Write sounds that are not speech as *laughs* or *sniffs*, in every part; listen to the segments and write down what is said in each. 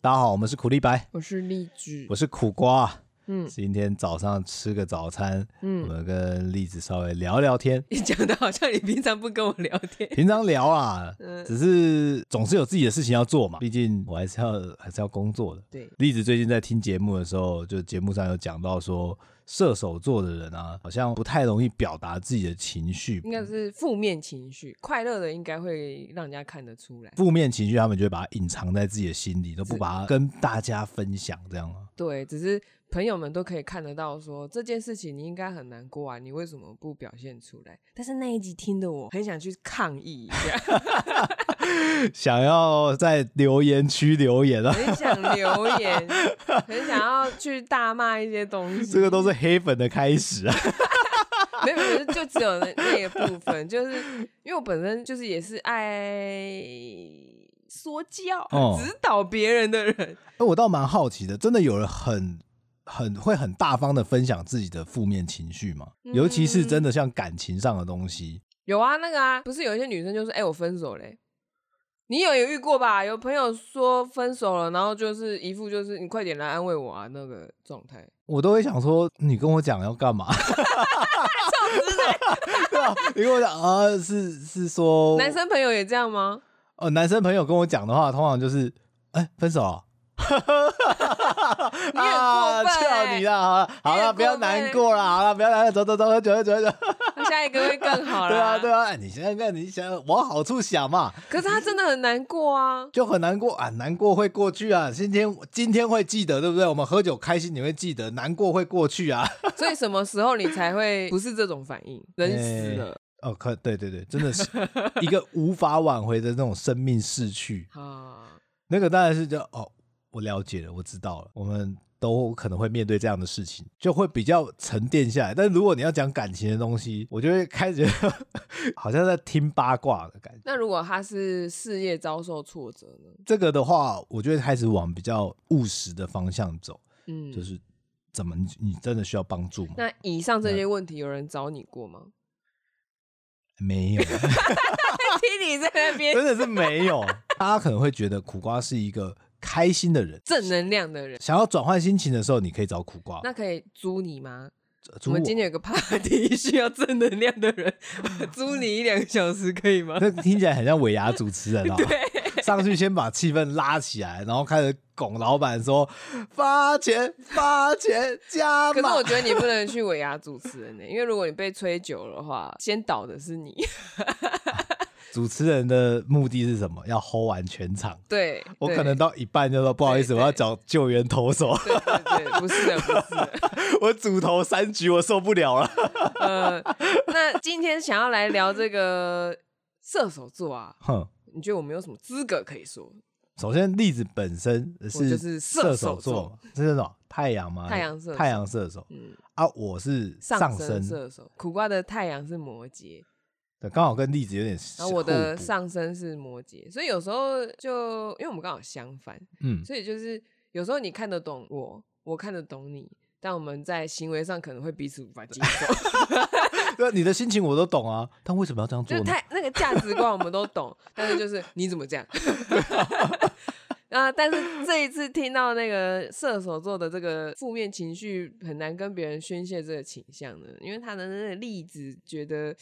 大家好，我们是苦力白，我是荔枝，我是苦瓜。嗯，今天早上吃个早餐，嗯，我们跟栗子稍微聊聊天。你讲的好像你平常不跟我聊天，平常聊啊，嗯，只是总是有自己的事情要做嘛，毕竟我还是要还是要工作的。对，栗子最近在听节目的时候，就节目上有讲到说，射手座的人啊，好像不太容易表达自己的情绪，应该是负面情绪，快乐的应该会让人家看得出来，负面情绪他们就会把它隐藏在自己的心里，都不把它跟大家分享，这样啊？对，只是。朋友们都可以看得到，说这件事情你应该很难过啊，你为什么不表现出来？但是那一集听的我很想去抗议一下，*laughs* 想要在留言区留言啊，很想留言，*laughs* 很想要去大骂一些东西。这个都是黑粉的开始啊，*laughs* 没有，没有，就只有那那个部分，就是因为我本身就是也是爱说教、哦、指导别人的人。那我倒蛮好奇的，真的有人很。很会很大方的分享自己的负面情绪嘛，嗯、尤其是真的像感情上的东西。有啊，那个啊，不是有一些女生就是，哎、欸，我分手嘞。你有有遇过吧？有朋友说分手了，然后就是一副就是你快点来安慰我啊那个状态。我都会想说，你跟我讲要干嘛？*laughs* 你跟我讲啊，是是说男生朋友也这样吗？哦，男生朋友跟我讲的话，通常就是，哎、欸，分手了。哈哈哈哈哈！啊、你了，好了，好了，不要难过了，好了，不要难过，走走走，喝酒喝酒喝酒。下一个会更好了。对啊，对啊，你现在看，你想往好处想嘛。可是他真的很难过啊，就很难过啊，难过会过去啊。今天今天会记得，对不对？我们喝酒开心，你会记得；难过会过去啊。*laughs* 所以什么时候你才会不是这种反应？人死了、欸、*laughs* 哦，可对对对，真的是一个无法挽回的那种生命逝去 *laughs* 啊。那个当然是叫哦。我了解了，我知道了。我们都可能会面对这样的事情，就会比较沉淀下来。但如果你要讲感情的东西，我就会开始 *laughs* 好像在听八卦的感觉。那如果他是事业遭受挫折呢？这个的话，我就会开始往比较务实的方向走。嗯，就是怎么你真的需要帮助吗？那以上这些问题，有人找你过吗？*laughs* 没有。*laughs* 听你在那边，真的是没有。大家可能会觉得苦瓜是一个。开心的人，正能量的人，想要转换心情的时候，你可以找苦瓜。那可以租你吗？我，我们今天有个 party 需要正能量的人，*laughs* 租你一两个小时可以吗？*laughs* 那听起来很像尾牙主持人哦。*laughs* 对，上去先把气氛拉起来，然后开始拱老板说发钱发钱加码。可是我觉得你不能去尾牙主持人呢，因为如果你被吹久的话，先倒的是你。主持人的目的是什么？要 hold 完全场。对，我可能到一半就说不好意思，我要找救援投手。对对对，不是的，不是的。*laughs* 我主投三局，我受不了了。*laughs* 呃，那今天想要来聊这个射手座啊，哼，你觉得我们有什么资格可以说？首先，例子本身是就是射手座，这是什么？太阳吗？太阳射太阳射手。嗯啊，我是上升射手。苦瓜的太阳是摩羯。对，刚好跟例子有点。然后我的上身是摩羯，所以有时候就因为我们刚好相反，嗯，所以就是有时候你看得懂我，我看得懂你，但我们在行为上可能会彼此无法接受。*laughs* *laughs* 对，你的心情我都懂啊，但为什么要这样做呢？太那个价值观我们都懂，*laughs* 但是就是你怎么这样？啊！但是这一次听到那个射手座的这个负面情绪很难跟别人宣泄这个倾向呢，因为他的那个例子觉得。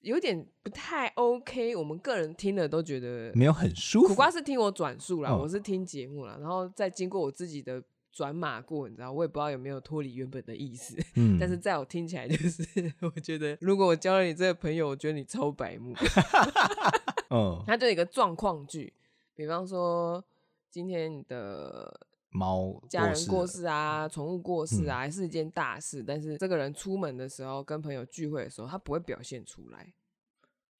有点不太 OK，我们个人听了都觉得没有很舒服。苦瓜是听我转述啦，嗯、我是听节目啦，然后再经过我自己的转码过，你知道，我也不知道有没有脱离原本的意思。*laughs* 嗯，但是在我听起来，就是 *laughs* 我觉得，如果我交了你这个朋友，我觉得你超白目。*laughs* 嗯，它就有一个状况剧，比方说今天你的猫家人过世啊，宠物过世啊，还是一件大事。嗯、但是这个人出门的时候，跟朋友聚会的时候，他不会表现出来。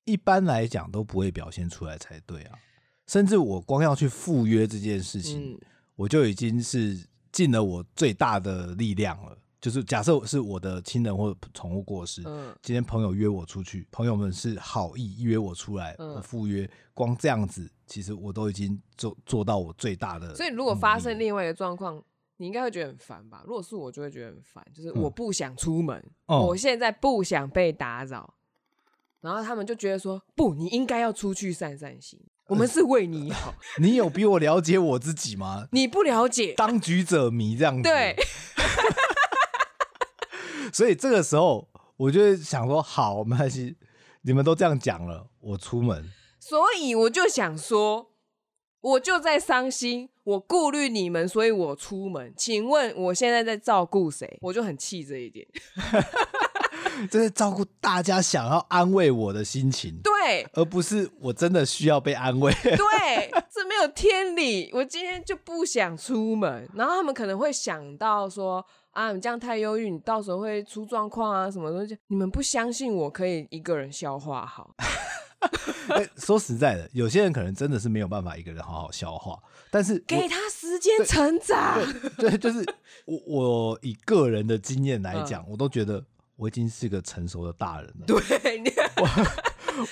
一般来讲都不会表现出来才对啊。甚至我光要去赴约这件事情，嗯、我就已经是尽了我最大的力量了。就是假设是我的亲人或宠物过世，嗯，今天朋友约我出去，朋友们是好意约我出来，嗯、我赴约，光这样子，其实我都已经做做到我最大的。所以如果发生另外一个状况，你应该会觉得很烦吧？如果是我，就会觉得很烦，就是我不想出门，嗯、我现在不想被打扰，然后他们就觉得说，不，你应该要出去散散心。我们是为你好。*laughs* 你有比我了解我自己吗？你不了解，当局者迷这样子。对。*laughs* 所以这个时候，我就想说，好，没关系，你们都这样讲了，我出门。所以我就想说，我就在伤心，我顾虑你们，所以我出门。请问我现在在照顾谁？我就很气这一点。*laughs* 这是照顾大家想要安慰我的心情，对，而不是我真的需要被安慰。对，*laughs* 这没有天理。我今天就不想出门，然后他们可能会想到说啊，你这样太忧郁，你到时候会出状况啊，什么东西？你们不相信我可以一个人消化好。欸、*laughs* 说实在的，有些人可能真的是没有办法一个人好好消化，但是给他时间成长。对，对，就是我我以个人的经验来讲，嗯、我都觉得。我已经是个成熟的大人了。对，*laughs* 我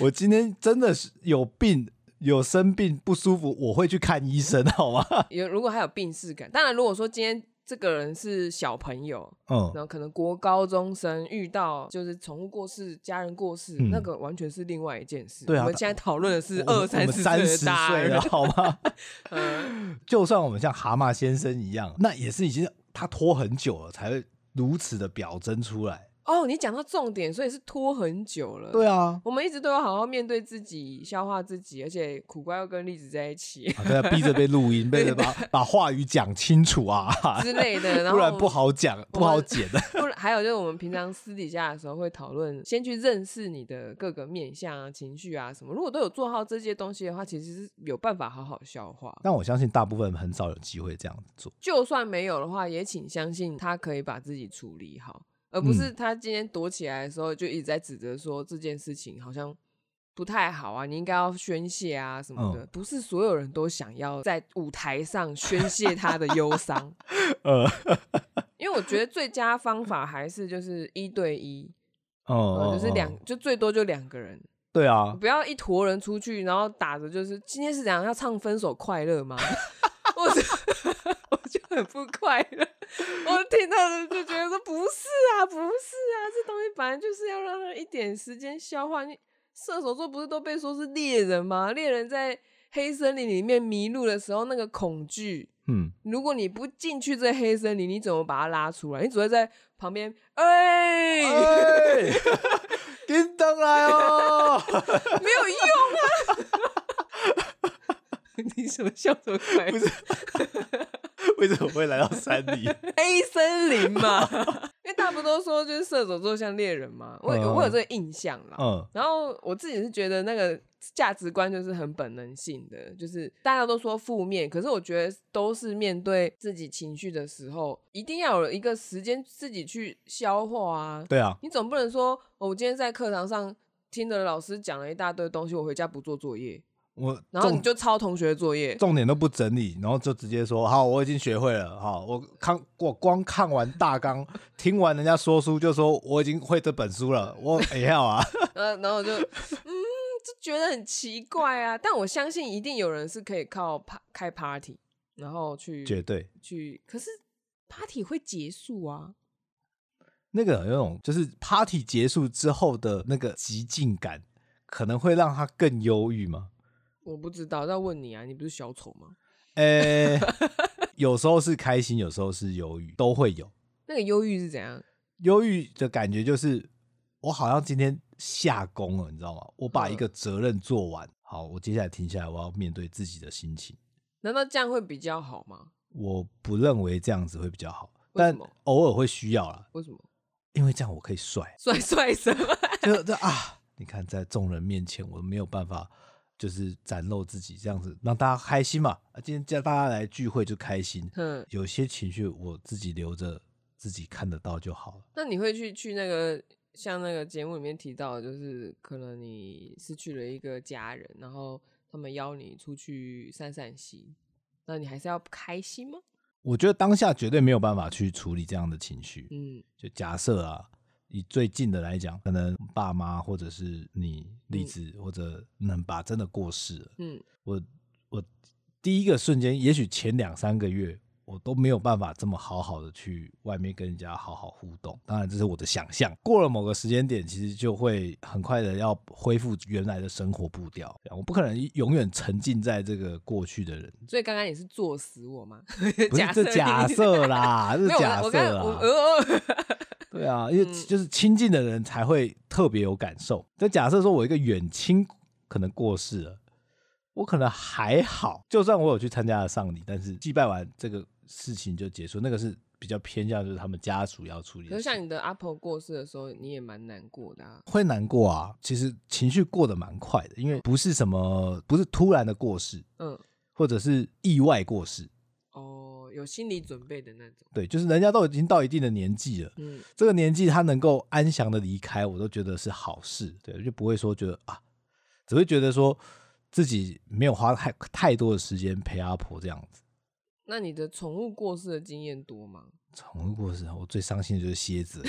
我今天真的是有病，有生病不舒服，我会去看医生，好吗？*laughs* 有如果还有病逝感，当然如果说今天这个人是小朋友，嗯，然后可能国高中生遇到就是宠物过世、家人过世，嗯、那个完全是另外一件事。对啊，我们现在讨论的是二三十岁的大人，好吗？*laughs* 嗯，就算我们像蛤蟆先生一样，那也是已经他拖很久了，才会如此的表征出来。哦，你讲到重点，所以是拖很久了。对啊，我们一直都要好好面对自己，消化自己，而且苦瓜要跟栗子在一起，啊、对啊，逼着被录音，*laughs* 被着把把话语讲清楚啊 *laughs* 之类的，*laughs* 然后不然不好讲，不好剪的。不然还有就是我们平常私底下的时候会讨论，先去认识你的各个面向啊、情绪啊什么。如果都有做好这些东西的话，其实是有办法好好消化。但我相信大部分很少有机会这样子做。就算没有的话，也请相信他可以把自己处理好。而不是他今天躲起来的时候就一直在指责说这件事情好像不太好啊，你应该要宣泄啊什么的。嗯、不是所有人都想要在舞台上宣泄他的忧伤。*laughs* 呃，因为我觉得最佳方法还是就是一对一，哦、呃，就是两，就最多就两个人。对啊，不要一坨人出去，然后打着就是今天是怎样要唱分手快乐吗？我就我就很不快乐。我听到的就觉得说不是啊，不是啊，这东西本来就是要让他一点时间消化。你射手座不是都被说是猎人吗？猎人在黑森林里面迷路的时候，那个恐惧，嗯，如果你不进去这黑森林，你怎么把它拉出来？你只会在旁边，哎、*laughs* 欸，叮当来哦，没有用啊！*laughs* 你什么笑什么快？不是。*laughs* 为什么会来到山里？*laughs* 黑森林嘛，因为大部分都说就是射手座像猎人嘛，我我有这个印象啦。嗯，然后我自己是觉得那个价值观就是很本能性的，就是大家都说负面，可是我觉得都是面对自己情绪的时候，一定要有一个时间自己去消化啊。对啊，你总不能说我今天在课堂上听了老师讲了一大堆东西，我回家不做作业。我然后你就抄同学作业，重点都不整理，然后就直接说好，我已经学会了。好，我看我光看完大纲，听完人家说书，就说我已经会这本书了。我也要啊。*laughs* 呃，然后我就嗯，就觉得很奇怪啊。但我相信一定有人是可以靠趴开 party，然后去绝对去。可是 party 会结束啊。那个有种就是 party 结束之后的那个极尽感，可能会让他更忧郁吗？我不知道，要问你啊，你不是小丑吗？*laughs* 呃、欸，有时候是开心，有时候是忧郁，都会有。那个忧郁是怎样？忧郁的感觉就是，我好像今天下工了，你知道吗？我把一个责任做完，好，我接下来停下来，我要面对自己的心情。难道这样会比较好吗？我不认为这样子会比较好，但偶尔会需要啦。为什么？因为这样我可以帅，帅帅什么？*laughs* 就这啊！你看，在众人面前，我没有办法。就是展露自己这样子，让大家开心嘛。今天叫大家来聚会就开心。嗯，有些情绪我自己留着，自己看得到就好了。那你会去去那个像那个节目里面提到，就是可能你失去了一个家人，然后他们邀你出去散散心，那你还是要开心吗？我觉得当下绝对没有办法去处理这样的情绪。嗯，就假设啊。以最近的来讲，可能爸妈或者是你例子，嗯、或者能把真的过世了。嗯，我我第一个瞬间，也许前两三个月，我都没有办法这么好好的去外面跟人家好好互动。当然，这是我的想象。过了某个时间点，其实就会很快的要恢复原来的生活步调。我不可能永远沉浸在这个过去的人。所以刚刚你是作死我吗？不是，*laughs* 这假设啦，这是假设啦。对啊，因为就是亲近的人才会特别有感受。就假设说我一个远亲可能过世了，我可能还好，就算我有去参加了丧礼，但是祭拜完这个。事情就结束，那个是比较偏向就是他们家属要处理。可是像你的阿婆过世的时候，你也蛮难过的啊。会难过啊，其实情绪过得蛮快的，因为不是什么，不是突然的过世，嗯，或者是意外过世。哦，有心理准备的那种。对，就是人家都已经到一定的年纪了，嗯，这个年纪他能够安详的离开，我都觉得是好事。对，就不会说觉得啊，只会觉得说自己没有花太太多的时间陪阿婆这样子。那你的宠物过世的经验多吗？宠物过世，我最伤心的就是蝎子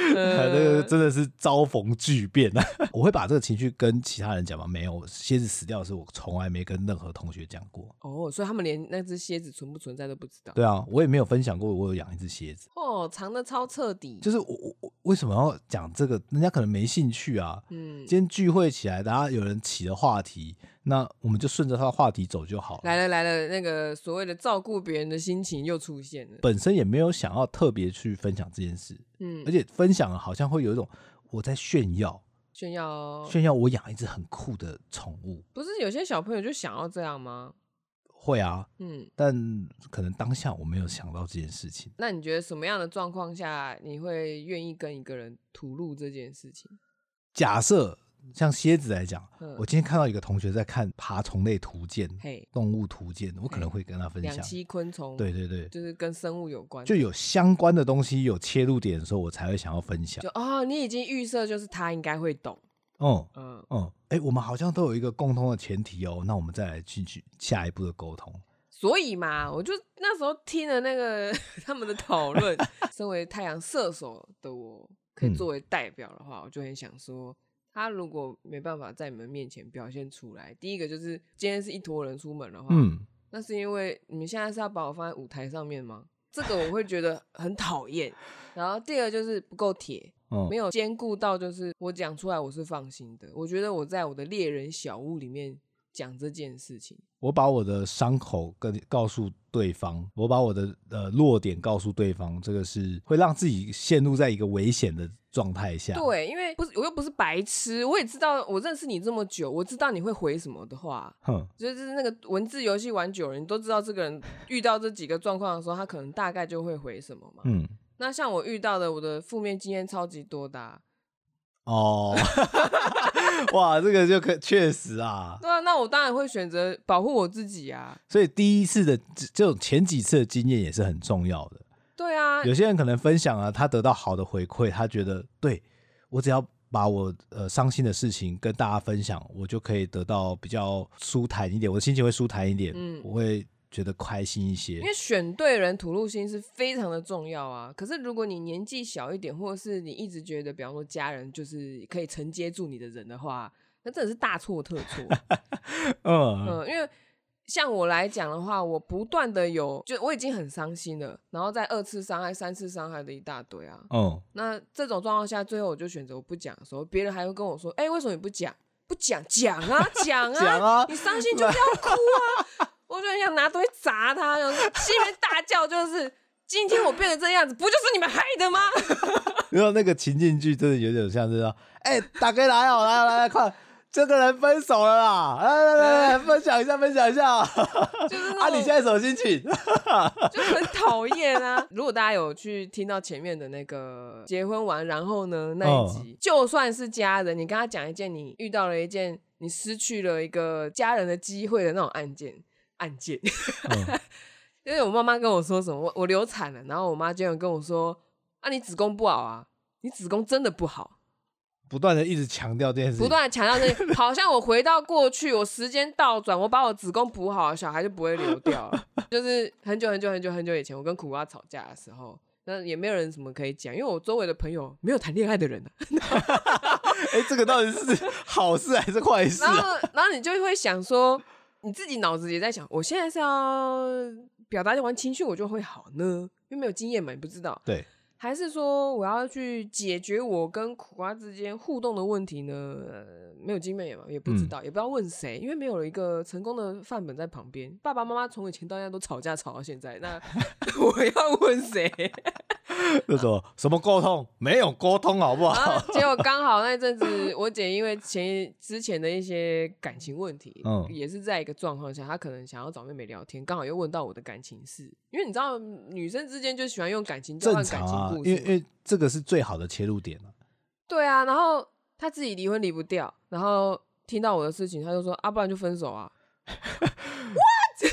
*laughs* 那个真的是遭逢巨变啊！*laughs* 我会把这个情绪跟其他人讲吗？没有，蝎子死掉的时候，我从来没跟任何同学讲过。哦，所以他们连那只蝎子存不存在都不知道。对啊，我也没有分享过我有养一只蝎子。哦，藏得超彻底。就是我我我为什么要讲这个？人家可能没兴趣啊。嗯。今天聚会起来，大家有人起了话题，那我们就顺着他的话题走就好了。来了来了，那个所谓的照顾别人的心情又出现了。本身也没有想要特别去分享这件事。嗯，而且分享了好像会有一种我在炫耀，炫耀炫耀我养一只很酷的宠物。不是有些小朋友就想要这样吗？会啊，嗯，但可能当下我没有想到这件事情。那你觉得什么样的状况下你会愿意跟一个人吐露这件事情？假设。像蝎子来讲，我今天看到一个同学在看爬虫类图鉴、动物图鉴，我可能会跟他分享两栖昆虫，对对对，就是跟生物有关，就有相关的东西有切入点的时候，我才会想要分享。就哦，你已经预设就是他应该会懂，嗯嗯嗯，哎，我们好像都有一个共通的前提哦，那我们再来进去下一步的沟通。所以嘛，我就那时候听了那个 *laughs* 他们的讨论，*laughs* 身为太阳射手的我，可以作为代表的话，我就很想说。他如果没办法在你们面前表现出来，第一个就是今天是一坨人出门的话，嗯，那是因为你们现在是要把我放在舞台上面吗？这个我会觉得很讨厌。然后第二就是不够铁，*laughs* 嗯，没有兼顾到，就是我讲出来我是放心的。我觉得我在我的猎人小屋里面讲这件事情，我把我的伤口跟告诉对方，我把我的呃弱点告诉对方，这个是会让自己陷入在一个危险的状态下，对，因为不是我又不是白痴，我也知道我认识你这么久，我知道你会回什么的话，哼，就是那个文字游戏玩久了，你都知道这个人遇到这几个状况的时候，他可能大概就会回什么嘛。嗯，那像我遇到的，我的负面经验超级多的啊。*laughs* 哦，*laughs* 哇，这个就可确实啊。对啊，那我当然会选择保护我自己啊。所以第一次的这种前几次的经验也是很重要的。对啊，有些人可能分享啊，他得到好的回馈，他觉得对，我只要把我呃伤心的事情跟大家分享，我就可以得到比较舒坦一点，我的心情会舒坦一点，嗯，我会觉得开心一些。因为选对人吐露心是非常的重要啊。可是如果你年纪小一点，或者是你一直觉得，比方说家人就是可以承接住你的人的话，那真的是大错特错。*laughs* 嗯嗯，因为。像我来讲的话，我不断的有，就我已经很伤心了，然后再二次伤害、三次伤害的一大堆啊。哦。那这种状况下，最后我就选择我不讲的时候，别人还会跟我说：“哎、欸，为什么你不讲？不讲，讲啊，讲啊，讲啊！你伤心就是要哭啊！*laughs* ”我就很想拿东西砸他，然后心里面大叫，就是今天我变成这样子，不就是你们害的吗？*laughs* 然后那个情境剧真的有点像是说：“哎、欸，大哥来哦，来来来，快！”这个人分手了啦！来来来来，分享一下，分享一下。就是啊，你现在什么心情？*laughs* 就很讨厌啊！如果大家有去听到前面的那个结婚完，然后呢那一集，哦、就算是家人，你跟他讲一件你遇到了一件你失去了一个家人的机会的那种案件，案件。哦、*laughs* 因为我妈妈跟我说什么，我我流产了，然后我妈就跟我说：“啊，你子宫不好啊，你子宫真的不好。”不断的一直强调这件事，不断的强调这件，好像我回到过去，我时间倒转，我把我子宫补好，小孩就不会流掉了。*laughs* 就是很久很久很久很久以前，我跟苦瓜吵架的时候，那也没有人什么可以讲，因为我周围的朋友没有谈恋爱的人啊。*laughs* 哎、欸，这个到底是好事还是坏事、啊？然后，然后你就会想说，你自己脑子也在想，我现在是要表达完情绪我就会好呢？因为没有经验嘛，你不知道。对。还是说我要去解决我跟苦瓜之间互动的问题呢？呃，没有经验嘛，也不知道，嗯、也不知道问谁，因为没有一个成功的范本在旁边。爸爸妈妈从以前到现在都吵架吵到现在，那 *laughs* 我要问谁？*laughs* 那种什么沟通？没有沟通，好不好？啊、结果刚好那一阵子，我姐因为前之前的一些感情问题，嗯，也是在一个状况下，她可能想要找妹妹聊天，刚好又问到我的感情事，因为你知道，女生之间就喜欢用感情交换感情故事，因为因为这个是最好的切入点了。对啊，然后她自己离婚离不掉，然后听到我的事情，她就说啊，不然就分手啊。*laughs*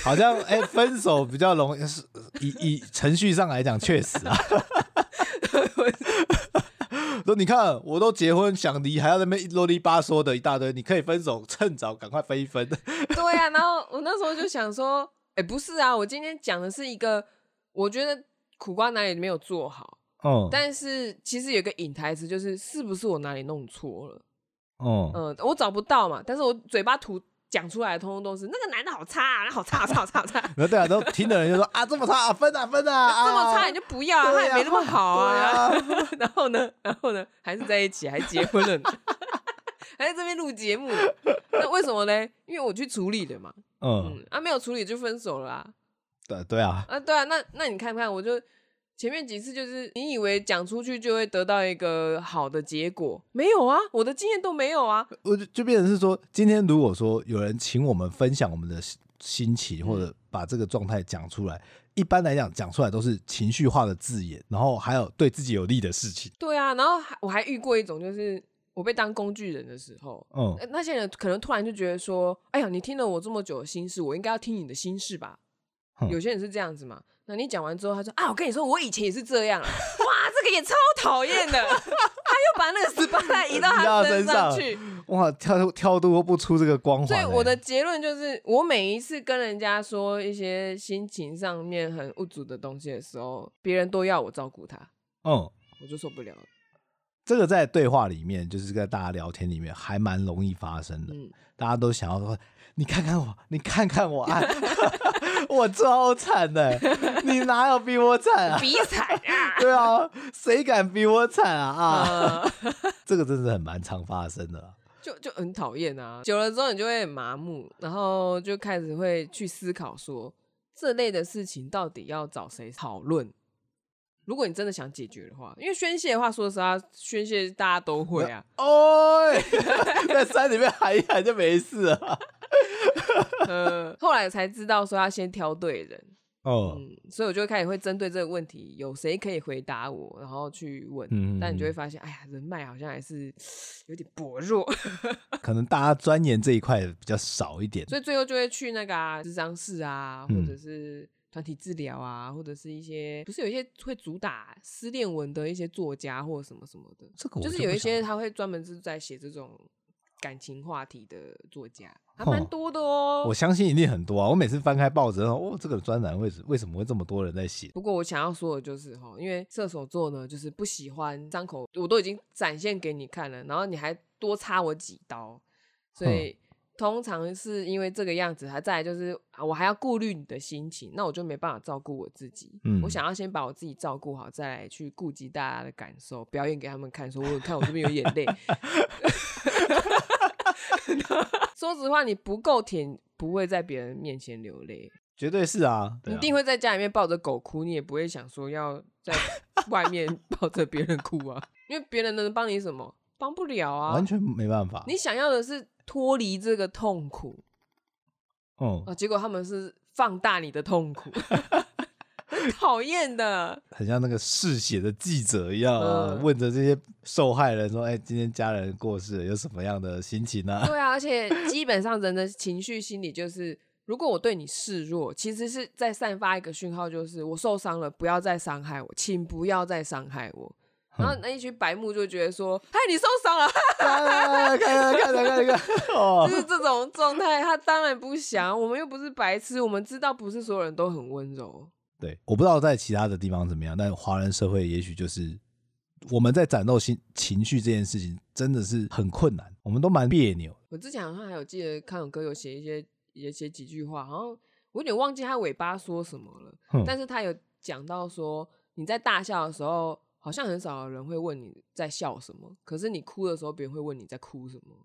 好像哎、欸，分手比较容易，是以以程序上来讲，确实啊。说你看，我都结婚想离，还要在那边啰里吧嗦的一大堆，你可以分手，趁早赶快分一分。*laughs* 对呀、啊，然后我那时候就想说，哎、欸，不是啊，我今天讲的是一个，我觉得苦瓜哪里没有做好，嗯，但是其实有个隐台词，就是是不是我哪里弄错了？嗯嗯，我找不到嘛，但是我嘴巴吐。讲出来的通通都是那个男的好差啊，*laughs* 好差，好差，好差。然后对啊，都听的人就说啊，这么差啊，分啊，分啊，*laughs* 这么差你就不要啊，他也没那么好啊。*laughs* 然后呢，然后呢，还是在一起，还结婚了，还在这边录节目。那为什么呢？因为我去处理的嘛。嗯，啊，没有处理就分手了啊。对对啊。啊，对啊，那那你看看，我就。前面几次就是你以为讲出去就会得到一个好的结果，没有啊，我的经验都没有啊。我就就变成是说，今天如果说有人请我们分享我们的心情，或者把这个状态讲出来，嗯、一般来讲讲出来都是情绪化的字眼，然后还有对自己有利的事情。对啊，然后我还遇过一种，就是我被当工具人的时候，嗯，那些人可能突然就觉得说，哎呀，你听了我这么久的心事，我应该要听你的心事吧？嗯、有些人是这样子嘛。那你讲完之后，他说啊，我跟你说，我以前也是这样啊，哇，这个也超讨厌的，他又把那个十八代移到他身上去，哇，跳跳脱不出这个光环。所以我的结论就是，我每一次跟人家说一些心情上面很不足的东西的时候，别人都要我照顾他，嗯，我就受不了了。这个在对话里面，就是在大家聊天里面，还蛮容易发生的。嗯，大家都想要说，你看看我，你看看我啊。*laughs* *laughs* 我超惨的，你哪有比我惨啊？比惨啊！*laughs* 对啊，谁敢比我惨啊？啊，这个真的很蛮常发生的，就就很讨厌啊。久了之后，你就会很麻木，然后就开始会去思考说，这类的事情到底要找谁讨论？如果你真的想解决的话，因为宣泄的话，说实话，宣泄大家都会啊。哦，在山里面喊一喊就没事了。*laughs* 呃，后来才知道说要先挑对人 *laughs* 哦，嗯，所以我就开始会针对这个问题，有谁可以回答我，然后去问。嗯，但你就会发现，哎呀，人脉好像还是 *sniffs* 有点薄弱，*laughs* 可能大家钻研这一块比较少一点，所以最后就会去那个啊，智商室啊，或者是团体治疗啊，或者是一些不是有一些会主打失恋文的一些作家或什么什么的，这个就，就是有一些他会专门是在写这种感情话题的作家。还蛮多的哦，我相信一定很多啊！我每次翻开报纸，哦，这个专栏为什为什么会这么多人在写？不过我想要说的就是哈，因为射手座呢，就是不喜欢张口，我都已经展现给你看了，然后你还多插我几刀，所以通常是因为这个样子，还再来就是我还要顾虑你的心情，那我就没办法照顾我自己。嗯，我想要先把我自己照顾好，再来去顾及大家的感受，表演给他们看，说我看我这边有眼泪。*laughs* 说实话，你不够甜，不会在别人面前流泪，绝对是啊，你一定会在家里面抱着狗哭，你也不会想说要在 *laughs* 外面抱着别人哭啊，因为别人能帮你什么？帮不了啊，完全没办法。你想要的是脱离这个痛苦，哦、啊，结果他们是放大你的痛苦。*laughs* 讨厌的，很像那个嗜血的记者一样啊，嗯、问着这些受害人说：“哎、欸，今天家人过世了，有什么样的心情呢？”对啊，而且基本上人的情绪心理就是，如果我对你示弱，其实是在散发一个讯号，就是我受伤了，不要再伤害我，请不要再伤害我。嗯、然后那一群白目就觉得说：“嗨，你受伤了，看看看看看，看，*laughs* 就是这种状态。”他当然不想，我们又不是白痴，我们知道不是所有人都很温柔。对，我不知道在其他的地方怎么样，但华人社会也许就是我们在展露心情绪这件事情真的是很困难，我们都蛮别扭。我之前好像还有记得康永哥有写一些也写几句话，好像我有点忘记他尾巴说什么了，嗯、但是他有讲到说你在大笑的时候，好像很少有人会问你在笑什么，可是你哭的时候，别人会问你在哭什么。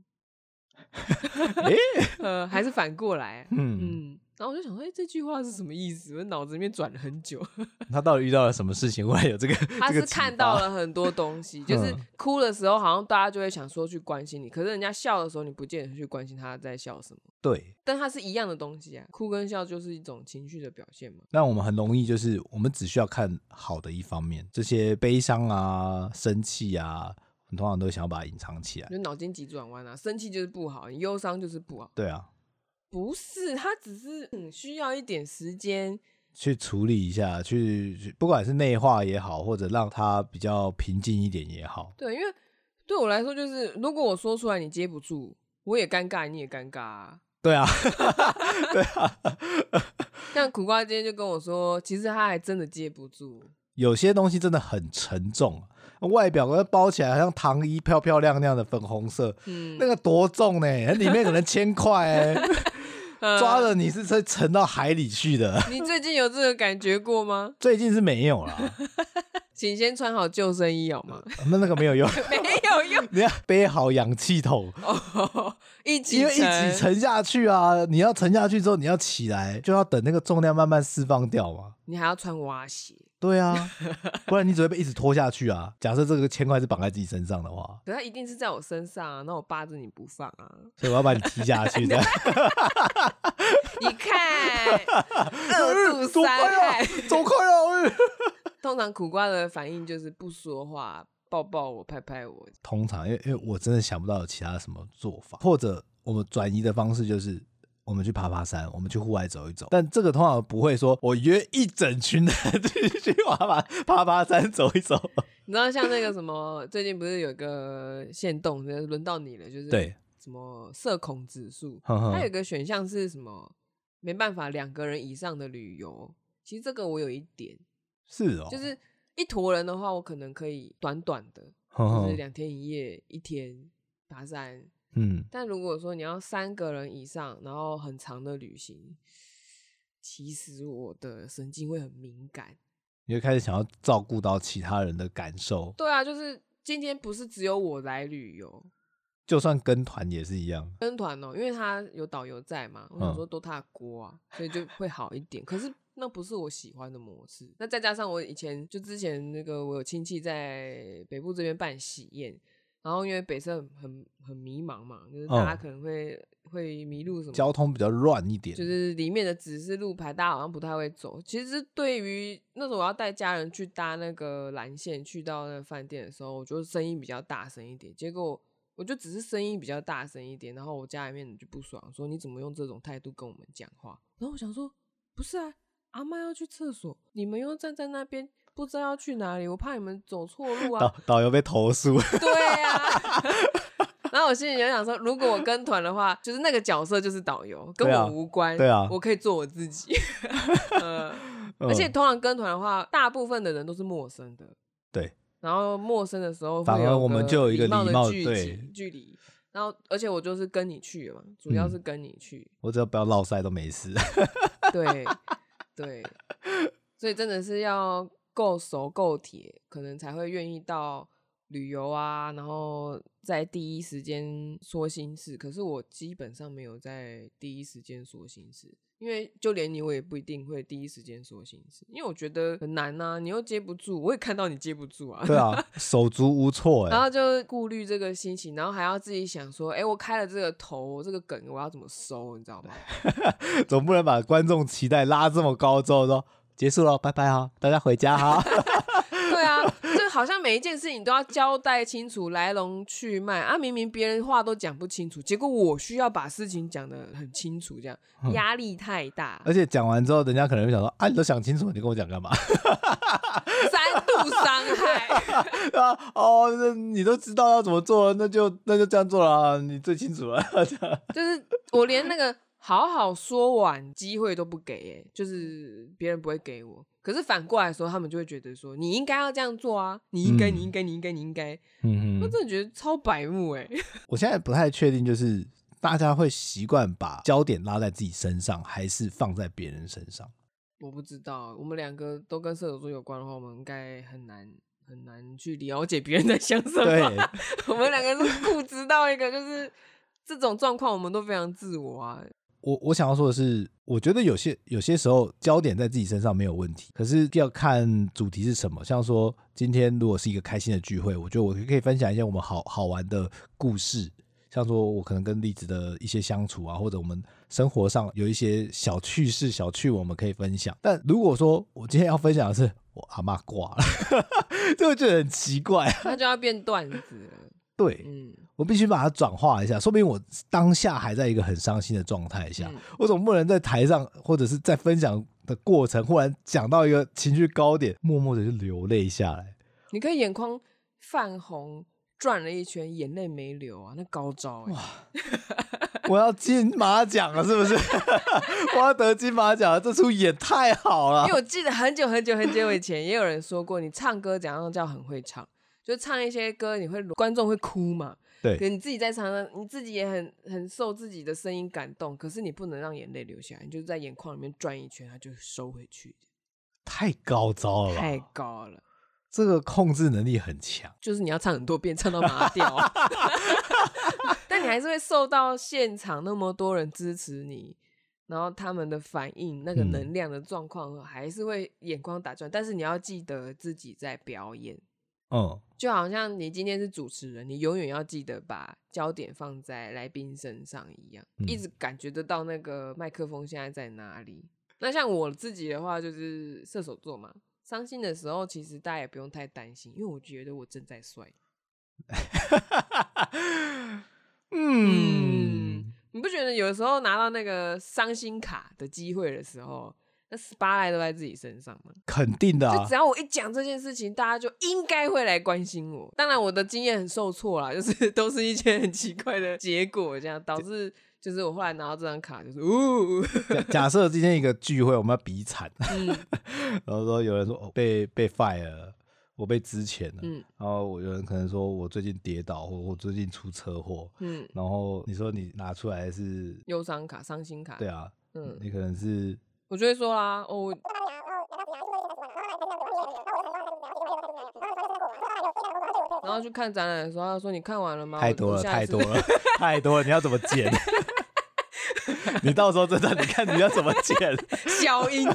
*laughs* 欸、*laughs* 呃，还是反过来，嗯。嗯然后我就想说，哎、欸，这句话是什么意思？我脑子里面转了很久。*laughs* 他到底遇到了什么事情？会有这个？他是看到了很多东西，*laughs* 就是哭的时候，好像大家就会想说去关心你，可是人家笑的时候，你不见得去关心他在笑什么。对，但它是一样的东西啊，哭跟笑就是一种情绪的表现嘛。那我们很容易就是，我们只需要看好的一方面，这些悲伤啊、生气啊，我们通常都想要把它隐藏起来，就脑筋急转弯啊，生气就是不好，你忧伤就是不好。对啊。不是，他只是嗯需要一点时间去处理一下，去不管是内化也好，或者让他比较平静一点也好。对，因为对我来说，就是如果我说出来你接不住，我也尴尬，你也尴尬啊。对啊，*laughs* 对啊。*laughs* 像苦瓜今天就跟我说，其实他还真的接不住。有些东西真的很沉重，外表跟包起来好像糖衣，漂漂亮亮的粉红色，嗯，那个多重呢？里面可能 *laughs* 千块哎。抓了你是会沉到海里去的。*laughs* 你最近有这个感觉过吗？*laughs* 最近是没有啦。请先穿好救生衣好吗？那那个没有用，*laughs* 没有用。你要背好氧气筒，一起因为一起沉下去啊！你要沉下去之后，你要起来，就要等那个重量慢慢释放掉嘛。你还要穿蛙鞋。对啊，不然你只会被一直拖下去啊。假设这个千块是绑在自己身上的话，可它一定是在我身上啊，那我扒着你不放啊，所以我要把你踢下去的。*laughs* 你看，二度 *laughs* 伤害，走开啊！*laughs* 通常苦瓜的反应就是不说话，抱抱我，拍拍我。通常，因为因为我真的想不到有其他什么做法，或者我们转移的方式就是。我们去爬爬山，我们去户外走一走。但这个通常不会说，我约一整群人 *laughs* 去去爬爬爬爬山走一走。你知道，像那个什么，最近不是有一个限动，轮到你了，就是对什么社恐指数，它有一个选项是什么？没办法，两个人以上的旅游。其实这个我有一点是哦，就是一坨人的话，我可能可以短短的，就是两天一夜，一天爬山。嗯，但如果说你要三个人以上，然后很长的旅行，其实我的神经会很敏感，你会开始想要照顾到其他人的感受。对啊，就是今天不是只有我来旅游，就算跟团也是一样。跟团哦，因为他有导游在嘛，我想说都他的锅啊，嗯、所以就会好一点。可是那不是我喜欢的模式。那再加上我以前就之前那个我有亲戚在北部这边办喜宴。然后因为北侧很很很迷茫嘛，就是大家可能会、嗯、会迷路什么，交通比较乱一点，就是里面的指示路牌，大家好像不太会走。其实对于那时候我要带家人去搭那个蓝线去到那个饭店的时候，我觉得声音比较大声一点。结果我就只是声音比较大声一点，然后我家里面就不爽，说你怎么用这种态度跟我们讲话？然后我想说，不是啊，阿妈要去厕所，你们又站在那边。不知道要去哪里，我怕你们走错路啊！*laughs* 导导游被投诉。*laughs* 对啊，*laughs* 然后我心里就想说，如果我跟团的话，就是那个角色就是导游，跟我无关。对啊，我可以做我自己。呃，而且通常跟团的话，大部分的人都是陌生的。对。然后陌生的时候，反而我们就有一个礼貌的距离。距离。然后，而且我就是跟你去嘛，主要是跟你去。我只要不要落赛都没事。对对，所以真的是要。够熟够铁，可能才会愿意到旅游啊，然后在第一时间说心事。可是我基本上没有在第一时间说心事，因为就连你，我也不一定会第一时间说心事，因为我觉得很难呐、啊，你又接不住，我也看到你接不住啊。对啊，*laughs* 手足无措哎。然后就顾虑这个心情，然后还要自己想说，哎、欸，我开了这个头，这个梗我要怎么收，你知道吗？*laughs* 总不能把观众期待拉这么高之后说。结束了，拜拜哈，大家回家哈。*laughs* 对啊，就好像每一件事情都要交代清楚来龙去脉啊，明明别人话都讲不清楚，结果我需要把事情讲得很清楚，这样压力太大。而且讲完之后，人家可能会想说：“啊，你都想清楚，你跟我讲干嘛？”三度伤害 *laughs* 啊！哦，那你都知道要怎么做，那就那就这样做了，你最清楚了。*laughs* 就是我连那个。好好说完，机会都不给，哎，就是别人不会给我。可是反过来说，他们就会觉得说，你应该要这样做啊，你应该，你应该，你应该，你应该。嗯哼，我真的觉得超白目哎。*laughs* 我现在不太确定，就是大家会习惯把焦点拉在自己身上，还是放在别人身上？我不知道，我们两个都跟射手座有关的话，我们应该很难很难去了解别人在想什么。*laughs* 我们两个是固执到一个，就是这种状况，我们都非常自我啊。我我想要说的是，我觉得有些有些时候焦点在自己身上没有问题，可是要看主题是什么。像说今天如果是一个开心的聚会，我觉得我可以分享一些我们好好玩的故事。像说，我可能跟栗子的一些相处啊，或者我们生活上有一些小趣事、小趣，我们可以分享。但如果说我今天要分享的是我阿妈挂了，*laughs* 就会觉得很奇怪，那就要变段子了。对，嗯，我必须把它转化一下，说明我当下还在一个很伤心的状态下，嗯，我总不能在台上或者是在分享的过程，忽然讲到一个情绪高点，默默的就流泪下来。你可以眼眶泛红。转了一圈，眼泪没流啊，那高招哎！哇，我要金马奖了，是不是？*laughs* 我要得金马奖了，这出演太好了。因为我记得很久很久很久以前，也有人说过，你唱歌怎样叫很会唱，就唱一些歌，你会观众会哭嘛？对，可你自己在唱，你自己也很很受自己的声音感动，可是你不能让眼泪流下来，你就在眼眶里面转一圈，它就收回去。太高招了，太高了。这个控制能力很强，就是你要唱很多遍，唱到麻掉，*laughs* 但你还是会受到现场那么多人支持你，然后他们的反应，那个能量的状况，还是会眼眶打转。嗯、但是你要记得自己在表演，嗯，就好像你今天是主持人，你永远要记得把焦点放在来宾身上一样，嗯、一直感觉得到那个麦克风现在在哪里。那像我自己的话，就是射手座嘛。伤心的时候，其实大家也不用太担心，因为我觉得我正在帅。*laughs* 嗯，你不觉得有时候拿到那个伤心卡的机会的时候，那 spotlight 都在自己身上嘛？肯定的啊，就只要我一讲这件事情，大家就应该会来关心我。当然，我的经验很受挫啦，*laughs* 就是都是一些很奇怪的结果，这样导致。就是我后来拿到这张卡，就是呜。*laughs* 假设今天一个聚会，我们要比惨，嗯、*laughs* 然后说有人说哦被被 fire 了，我被支遣了，嗯、然后我有人可能说我最近跌倒，或我最近出车祸，嗯，然后你说你拿出来是忧伤卡、伤心卡，对啊，嗯，你可能是，我就会说啦，哦。然后去看展览的时候，他说：“你看完了吗？”太多了，太多了，太多了！你要怎么剪？*laughs* 你到时候真的，你看你要怎么剪？*laughs* 消音，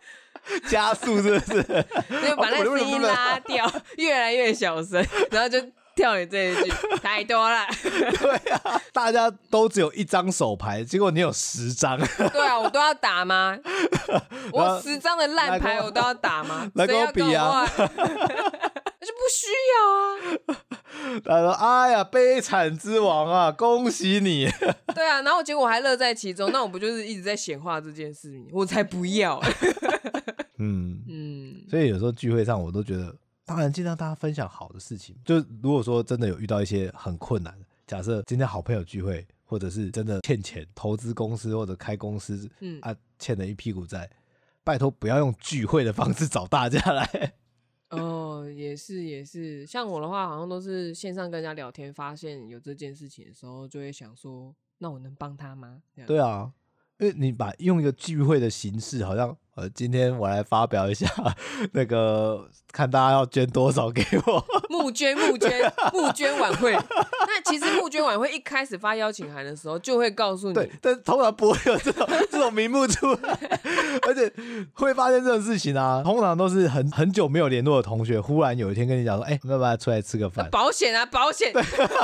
*laughs* 加速是不是？就把那声音拉掉，越来越小声，然后就跳你这一句，*laughs* 太多了。对啊，大家都只有一张手牌，结果你有十张。对啊，我都要打吗？*laughs* 我十张的烂牌我都要打吗？*laughs* 来跟我比啊！就不需要啊！他说：“哎呀，悲惨之王啊，恭喜你！”对啊，然后结果我还乐在其中，那我不就是一直在显化这件事情？我才不要！嗯嗯，所以有时候聚会上，我都觉得，当然尽量大家分享好的事情。就如果说真的有遇到一些很困难，假设今天好朋友聚会，或者是真的欠钱，投资公司或者开公司，嗯啊，欠了一屁股债，拜托不要用聚会的方式找大家来。*laughs* 哦，也是也是，像我的话，好像都是线上跟人家聊天，发现有这件事情的时候，就会想说，那我能帮他吗？对啊，因为你把用一个聚会的形式，好像。呃，今天我来发表一下那个，看大家要捐多少给我。*laughs* 募捐募捐募捐晚会。那其实募捐晚会一开始发邀请函的时候，就会告诉你。对，但通常不会有这种这种名目出来，*laughs* 而且会发生这种事情啊，通常都是很很久没有联络的同学，忽然有一天跟你讲说，哎、欸，要不要出来吃个饭？保险啊，保险。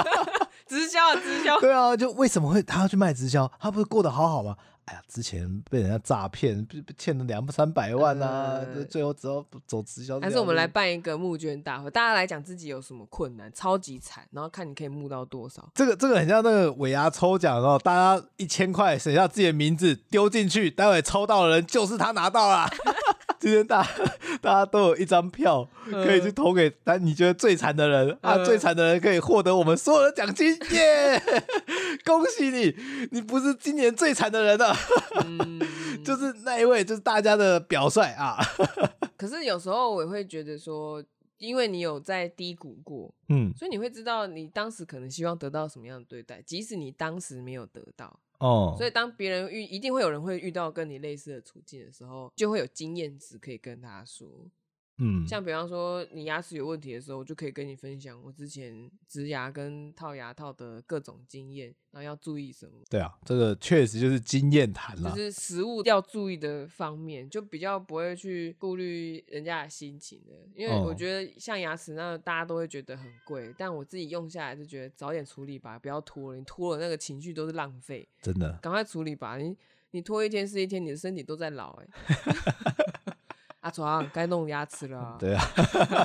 *laughs* 直销啊，直销。对啊，就为什么会他要去卖直销？他不是过得好好吗？哎呀，之前被人家诈骗，欠了两三百万啊！嗯、最后只要走直销。还是我们来办一个募捐大会，大家来讲自己有什么困难，超级惨，然后看你可以募到多少。这个这个很像那个尾牙抽奖哦，大家一千块写下自己的名字丢进去，待会抽到的人就是他拿到了。*laughs* 今天大家 *laughs* 大家都有一张票，可以去投给但你觉得最惨的人、嗯、啊，最惨的人可以获得我们所有的奖金，*laughs* 耶! *laughs* 恭喜你，你不是今年最惨的人了，嗯、就是那一位，就是大家的表率啊。可是有时候我也会觉得说，因为你有在低谷过，嗯，所以你会知道你当时可能希望得到什么样的对待，即使你当时没有得到，哦，所以当别人遇，一定会有人会遇到跟你类似的处境的时候，就会有经验值可以跟他说。嗯，像比方说你牙齿有问题的时候，我就可以跟你分享我之前植牙跟套牙套的各种经验，然后要注意什么。对啊，这个确实就是经验谈了，就是食物要注意的方面，就比较不会去顾虑人家的心情的。因为我觉得像牙齿那大家都会觉得很贵，但我自己用下来就觉得早点处理吧，不要拖了，你拖了那个情绪都是浪费。真的，赶快处理吧，你你拖一天是一天，你的身体都在老哎。*laughs* 阿床该弄牙齿了，啊，对啊，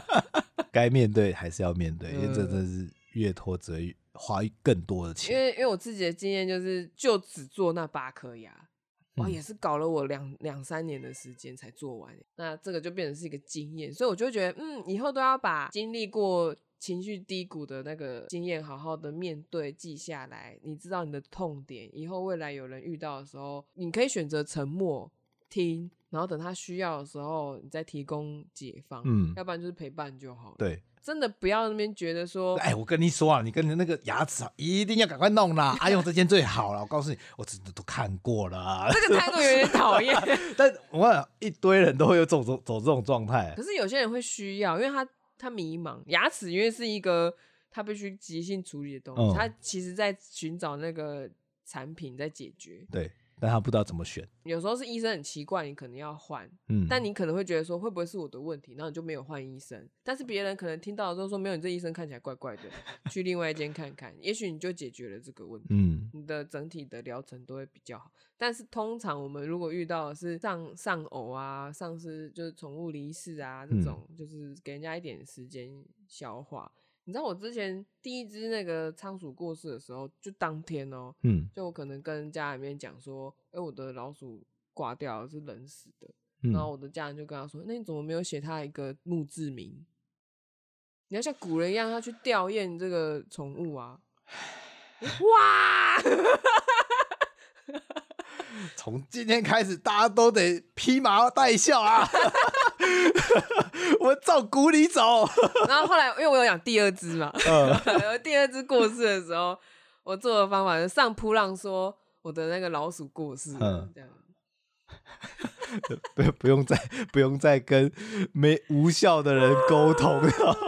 *laughs* 该面对还是要面对，因为这真的是越拖则越花更多的钱。因为因为我自己的经验就是，就只做那八颗牙，哇，也是搞了我两两三年的时间才做完。那这个就变成是一个经验，所以我就觉得，嗯，以后都要把经历过情绪低谷的那个经验好好的面对，记下来。你知道你的痛点，以后未来有人遇到的时候，你可以选择沉默听。然后等他需要的时候，你再提供解方，嗯，要不然就是陪伴就好了。对，真的不要那边觉得说，哎，我跟你说啊，你跟你那个牙齿啊，一定要赶快弄啦，*laughs* 阿、啊、用这间最好了。我告诉你，我真的都看过了。这个态度有点讨厌。*laughs* 但我想一堆人都会有走走走这种状态。可是有些人会需要，因为他他迷茫，牙齿因为是一个他必须即兴处理的东西，嗯、他其实在寻找那个产品在解决。对。但他不知道怎么选，有时候是医生很奇怪，你可能要换，嗯，但你可能会觉得说会不会是我的问题，然后你就没有换医生。但是别人可能听到的时候说没有，你这医生看起来怪怪的，去另外一间看看，也许你就解决了这个问题，嗯，你的整体的疗程都会比较好。但是通常我们如果遇到的是丧丧偶啊，丧失就是宠物离世啊这种，嗯，就是给人家一点时间消化。你知道我之前第一只那个仓鼠过世的时候，就当天哦、喔，嗯，就我可能跟家里面讲说，哎、欸，我的老鼠挂掉了，是冷死的，嗯、然后我的家人就跟他说，那你怎么没有写他一个墓志铭？你要像古人一样，要去吊唁这个宠物啊！*laughs* 哇！*laughs* 从今天开始，大家都得披麻戴孝啊！*laughs* 我照古里走。*laughs* 然后后来，因为我有养第二只嘛，嗯、第二只过世的时候，我做的方法是上扑浪说我的那个老鼠过世了，嗯、这样。*laughs* 不不用再不用再跟没无效的人沟通，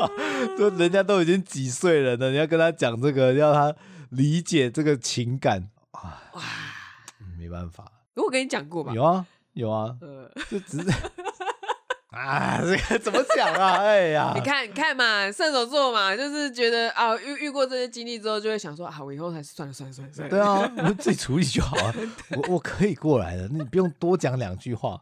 *laughs* 就人家都已经几岁了呢，你要跟他讲这个，要他理解这个情感啊，哇，没办法。我跟你讲过吧？有啊，有啊，呃，就只是。啊，这个怎么讲啊？哎呀，你看，你看嘛，射手座嘛，就是觉得啊，遇遇过这些经历之后，就会想说啊，我以后还是算了算了算了算了。对啊，*laughs* 我们自己处理就好啊，我我可以过来的，你不用多讲两句话。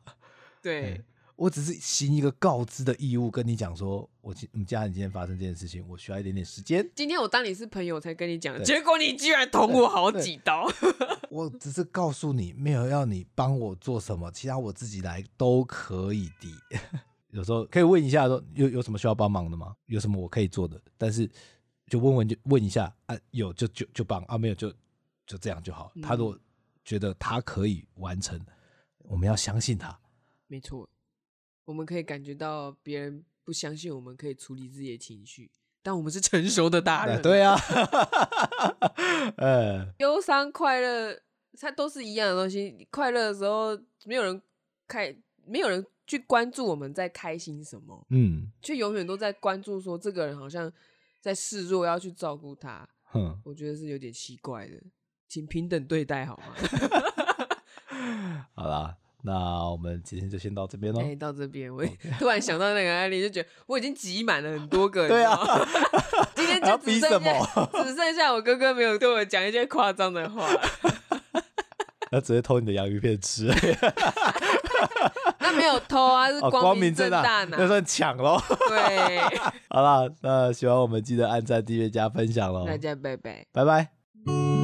对，我只是行一个告知的义务，跟你讲说，我我们家人今天发生这件事情，我需要一点点时间。今天我当你是朋友才跟你讲，结果你居然捅我好几刀。我只是告诉你，没有要你帮我做什么，其他我自己来都可以的。*laughs* 有时候可以问一下说，说有有什么需要帮忙的吗？有什么我可以做的？但是就问问就问一下啊，有就就就帮啊，没有就就这样就好。他如果觉得他可以完成，我们要相信他。没错，我们可以感觉到别人不相信我们可以处理自己的情绪，但我们是成熟的大人。对啊，*laughs* 呃，忧伤、快乐，它都是一样的东西。快乐的时候，没有人开，没有人。去关注我们在开心什么，嗯，却永远都在关注说这个人好像在示弱，要去照顾他，哼，我觉得是有点奇怪的，请平等对待好吗？*laughs* 好啦，那我们今天就先到这边喽。哎，到这边，我 *laughs* 突然想到那个案例，就觉得我已经挤满了很多个，*laughs* 对啊，*laughs* 今天就只剩下只剩下我哥哥没有对我讲一些夸张的话，他直接偷你的洋芋片吃。那没有偷啊，是光明正大拿，那算抢喽。对，好了，那喜欢我们记得按赞、订阅、加分享喽。大家拜拜，拜拜。